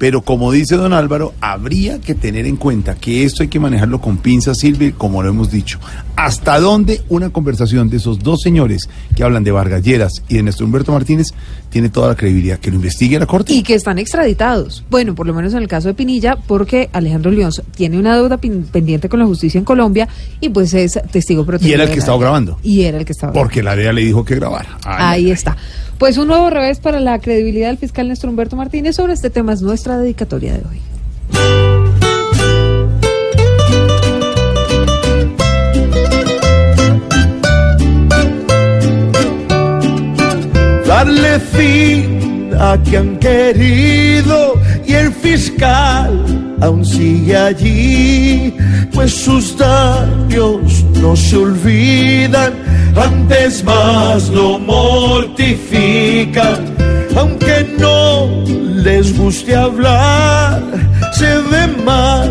Pero como dice don Álvaro, habría que tener en cuenta que esto hay que manejarlo con pinzas, Silvia, como lo hemos dicho. ¿Hasta dónde una conversación de esos dos señores que hablan de Vargas Lleras y de Néstor Humberto Martínez tiene toda la credibilidad? Que lo investigue la Corte. Y que están extraditados. Bueno, por lo menos en el caso de Pinilla, porque Alejandro León tiene una deuda pendiente con la justicia en Colombia y pues es testigo protegido. Y era el que estaba grabando. Y era el que estaba Porque la DEA le dijo que grabara. Ay, Ahí ay, está. Pues un nuevo revés para la credibilidad del fiscal Néstor Humberto Martínez sobre este tema es nuestra dedicatoria de hoy. darle fin a que han querido y el fiscal aún sigue allí, pues sus daños no se olvidan, antes más lo mortifican, aunque no les guste hablar, se ve mal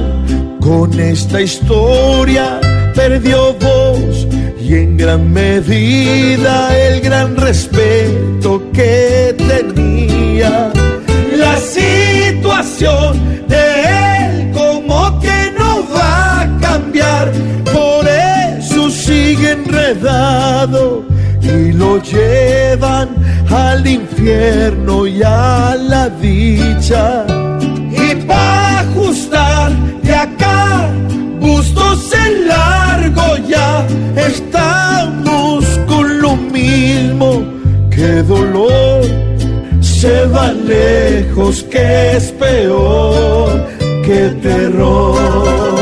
con esta historia, perdió voz y en gran medida el gran respeto que enredado y lo llevan al infierno y a la dicha. Y para ajustar de acá, bustos en largo ya, estamos con lo mismo que dolor. Se va lejos que es peor que terror.